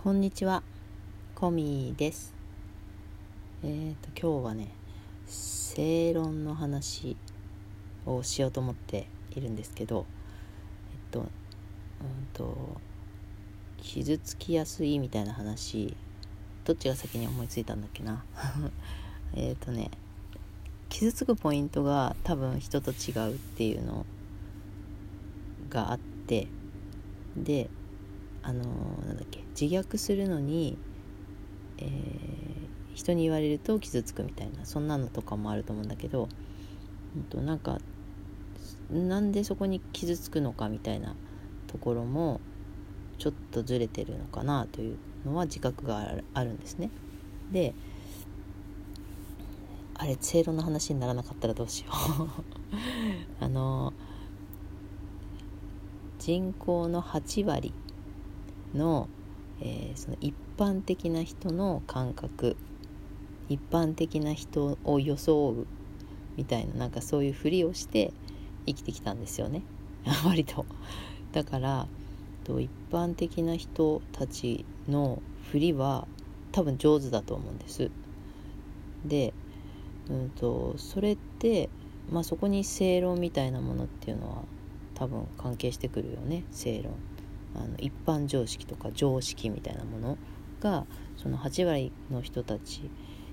こんにちは、コミです。えっ、ー、と今日はね、正論の話をしようと思っているんですけど、えっと、うんと傷つきやすいみたいな話、どっちが先に思いついたんだっけな？えっとね、傷つくポイントが多分人と違うっていうのがあって、で。あのなんだっけ自虐するのに、えー、人に言われると傷つくみたいなそんなのとかもあると思うんだけど、うん、となんかなんでそこに傷つくのかみたいなところもちょっとずれてるのかなというのは自覚があるんですね。であれ正論の話にならなかったらどうしよう あの人口の8割の,、えー、その一般的な人の感覚一般的な人を装うみたいななんかそういうふりをして生きてきたんですよね 割と。だからと一般的な人たちのふりは多分上手だと思うんです。で、うんと、それって、まあ、そこに正論みたいなものっていうのは多分関係してくるよね正論。あの一般常識とか常識みたいなものがその8割の人たち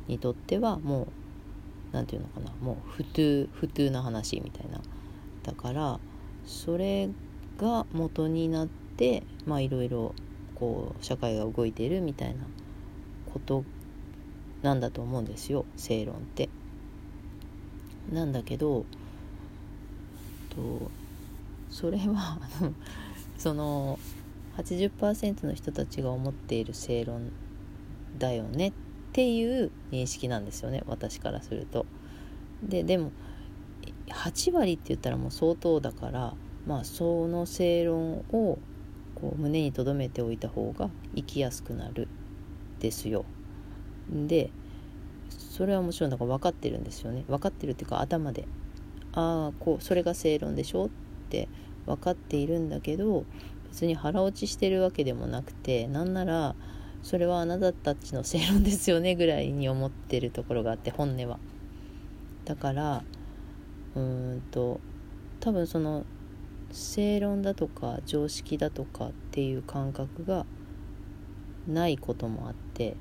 にとってはもう何て言うのかなもう普通普通な話みたいなだからそれが元になってまあいろいろこう社会が動いているみたいなことなんだと思うんですよ正論って。なんだけどとそれはその80%の人たちが思っている正論だよねっていう認識なんですよね私からすると。ででも8割って言ったらもう相当だからまあその正論をこう胸に留めておいた方が生きやすくなるですよ。でそれはもちろんだから分かってるんですよね分かってるっていうか頭でああこうそれが正論でしょって分かっているんだけど別に腹落ちしてるわけでもなくてなんならそれはあなたたちの正論ですよねぐらいに思ってるところがあって本音は。だからうーんと多分その正論だとか常識だとかっていう感覚がないこともあって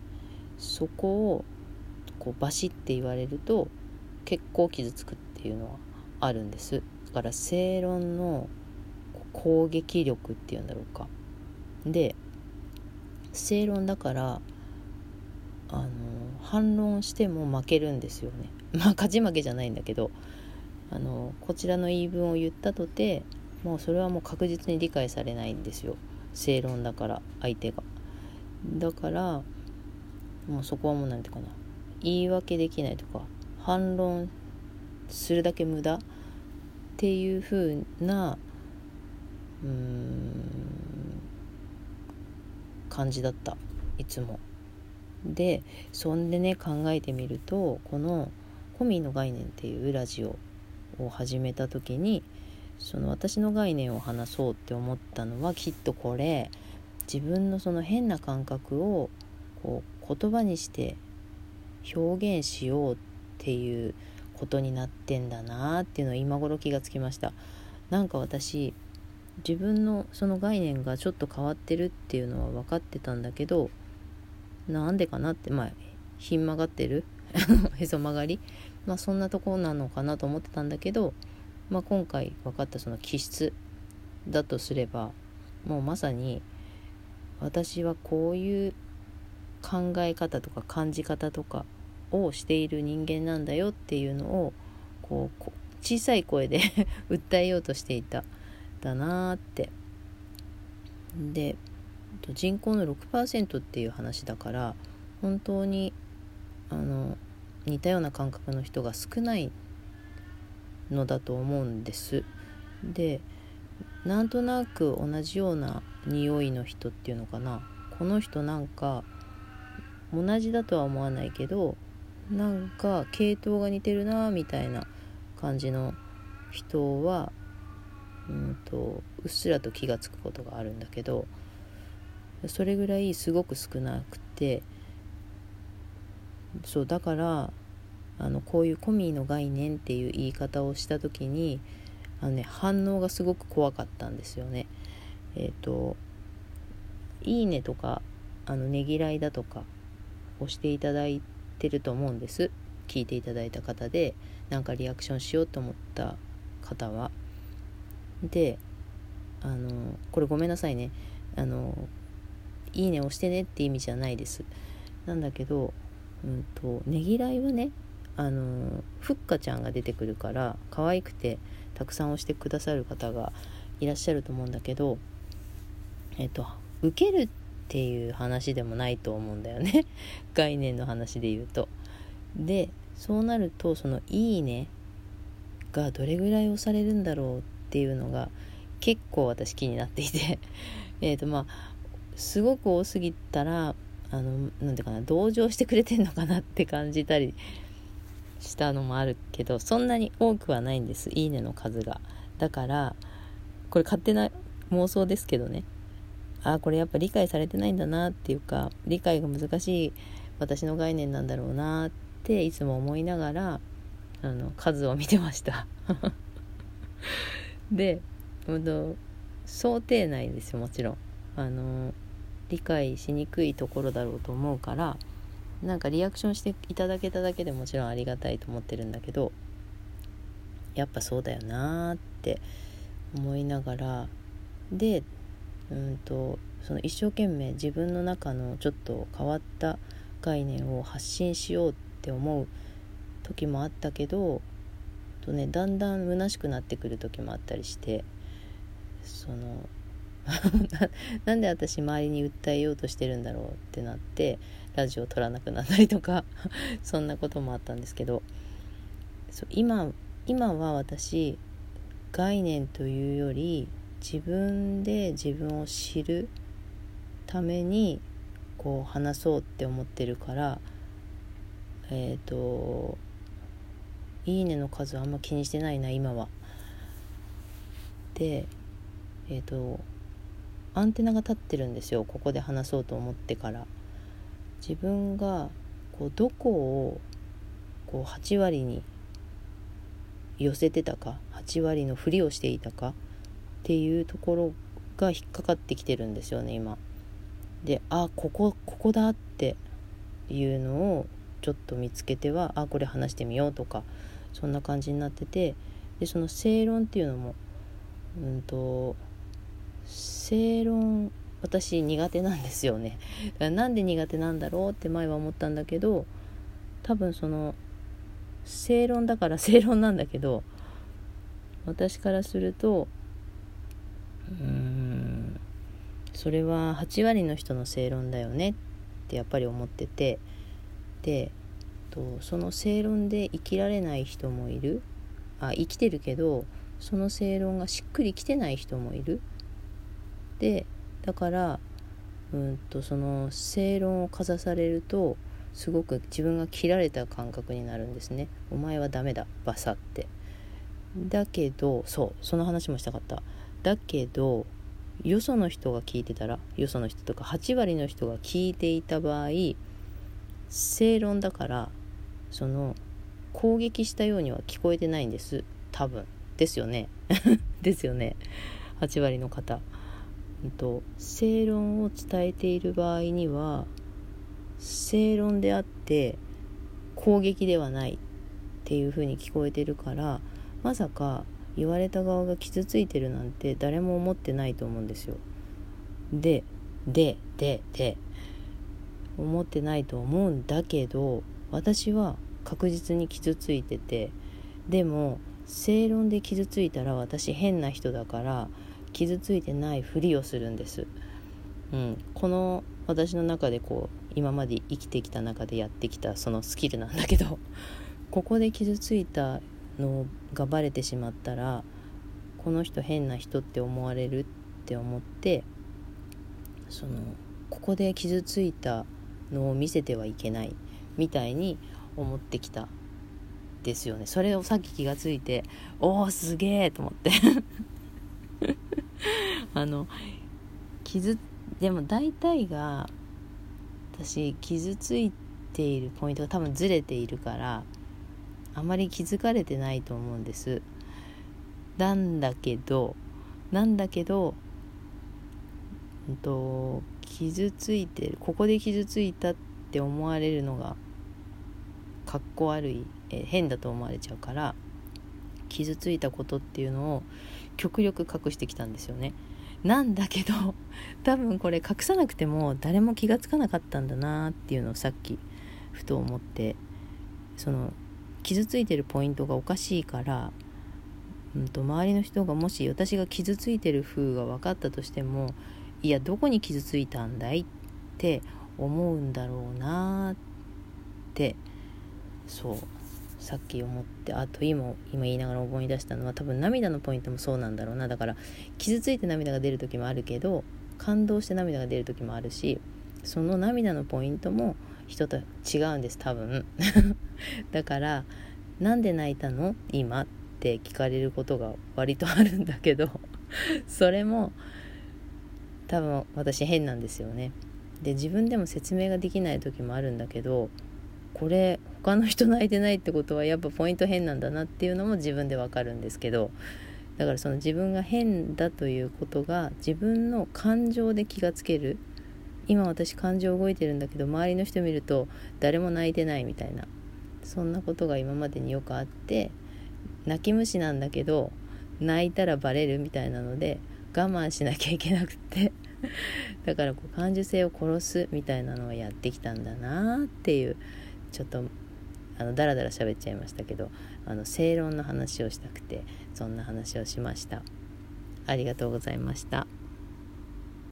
そこをこうバシッて言われると結構傷つくっていうのはあるんですだから正論の攻撃力っていうんだろうか。で正論だからあの反論しても負けるんですよね。まあ勝ち負けじゃないんだけどあのこちらの言い分を言ったとてもうそれはもう確実に理解されないんですよ。正論だから相手が。だからもうそこはもう何て言うかな。言い訳できないとか反論するだけ無駄っていう風な感じだった。いつも。でそんでね考えてみるとこの「コミーの概念」っていうラジオを始めた時にその私の概念を話そうって思ったのはきっとこれ自分のその変な感覚をこう言葉にして表現しようっていうことになってんだなっていうのは今頃気がつきました。なんか私自分のその概念がちょっと変わってるっていうのは分かってたんだけどなんでかなってまあひん曲がってる？へそ曲がり？まあそんなとこなのかなと思ってたんだけど、まあ、今回分かったその気質だとすればもうまさに私はこういう考え方とか感じ方とかをしている人間なんだよっていうのをこう小さい声で 訴えようとしていた。だなって。で人口の6%っていう話だから本当にあの似たような感覚の人が少ないのだと思うんです。でなんとなく同じような匂いの人っていうのかな。この人なんか同じだとは思わないけどなんか系統が似てるなみたいな感じの人はうんとうっすらと気が付くことがあるんだけどそれぐらいすごく少なくてそうだからあのこういうコミーの概念っていう言い方をした時にあの、ね、反応がすごく怖かったんですよね。えっ、ー、と「いいね」とかあのねぎらいだとか押していただいてると思うんです聞いていただいた方でなんかリアクションしようと思った方は。であのこれごめんなさいね。あのいいね押してねって意味じゃないです。なんだけどうんとねぎらいはねあのふっかちゃんが出てくるから可愛くてたくさん押してくださる方がいらっしゃると思うんだけどえっと受けるっていう話でもないと思うんだよね。概念の話で言うと。でそうなるとその「いいね」がどれぐらい押されるんだろうってていうのが結構私気になっていて。えとまあすごく多すぎたらあのなんていうかな同情してくれてんのかなって感じたりしたのもあるけどそんなに多くはないんです。いいねの数が。だからこれ勝手な妄想ですけどね。ああこれやっぱ理解されてないんだなっていうか理解が難しい私の概念なんだろうなっていつも思いながらあの数を見てました。でうん想定内ですよもちろん。あの理解しにくいところだろうと思うからなんかリアクションしていただけただけでもちろんありがたいと思ってるんだけどやっぱそうだよなーって思いながらでうんとその一生懸命自分の中のちょっと変わった概念を発信しようって思う時もあったけどと、ね、だんだん虚しくなってくる時もあったりしてその なんで私周りに訴えようとしてるんだろうってなってラジオを撮らなくなったりとか そんなこともあったんですけどそう今今は私概念というより自分で自分を知るためにこう話そうって思ってるからえっ、ー、と「いいね」の数あんま気にしてないな今は。でえっ、ー、とアンテナが立ってるんですよここで話そうと思ってから自分がこうどこをこう8割に寄せてたか8割のふりをしていたかっていうところが引っかかってきてるんですよね今。であここここだっていうのをちょっと見つけてはあこれ話してみようとかそんな感じになっててでその正論っていうのもうんと正論私苦手なんですよね。だからなんで苦手なんだろうって前は思ったんだけど多分その正論だから 正論なんだけど私からするとうーんそれは8割の人の正論だよねってやっぱり思っててでとその正論で生きられない人もいる。あ生きてるけどその正論がしっくりきてない人もいる。でだからうんとその正論をかざされるとすごく自分が切られた感覚になるんですね。お前はダメだバサって。だけどそうその話もしたかった。だけどよその人が聞いてたらよその人とか8割の人が聞いていた場合正論だからその攻撃したようには聞こえてないんです。多分。ですよね。ですよね。8割の方。と正論を伝えている場合には正論であって攻撃ではない。っていう風に聞こえてるからまさか言われた側が傷ついてるなんて誰も思ってないと思うんですよ。でででで。思ってないと思うんだけど私は確実に傷ついててでも正論で傷ついたら私変な人だから傷ついてないふりをするんです、うん、この私の中でこう今まで生きてきた中でやってきたそのスキルなんだけどここで傷ついたのがバレてしまったらこの人変な人って思われるって思ってそのここで傷ついたのを見せてはいけないみたいに思ってきたですよね。それをさっき気がついておおすげえと思って。あの傷でも大体が私傷ついているポイントが多分ずれているからあまり気づかれてないと思うんです。なんだけどなんだけど、うんと、傷ついてるここで傷ついたって思われるのがかっこ悪い、え変だと思われちゃうから傷ついたことっていうのを極力隠してきたんですよね。なんだけど 多分これ隠さなくても誰も気が付かなかったんだなっていうのをさっきふと思ってその傷ついてるポイントがおかしいから、うんと、周りの人がもし私が傷ついてる風が分かったとしてもいやどこに傷ついたんだいって思うんだろうなってそうさっき思ってあと今今言いながら思い出したのは多分涙のポイントもそうなんだろうな。だから傷ついて涙が出る時もあるけど感動して涙が出る時もあるしその涙のポイントも人と違うんです多分。だから「なんで泣いたの？今」って聞かれることが割とあるんだけどそれも多分私変なんですよね。で自分でも説明ができない時もあるんだけどこれ他の人泣いてないってことはやっぱポイント変なんだなっていうのも自分でわかるんですけどだからその自分が変だということが自分の感情で気がつける。今私感情動いてるんだけど周りの人見ると誰も泣いてないみたいなそんなことが今までによくあって泣き虫なんだけど泣いたらバレるみたいなので我慢しなきゃいけなくて だからこう感受性を殺すみたいなのをやってきたんだなっていうちょっとあのダラダラ喋っちゃいましたけどあの正論の話をしたくてそんな話をしましたありがとうございました。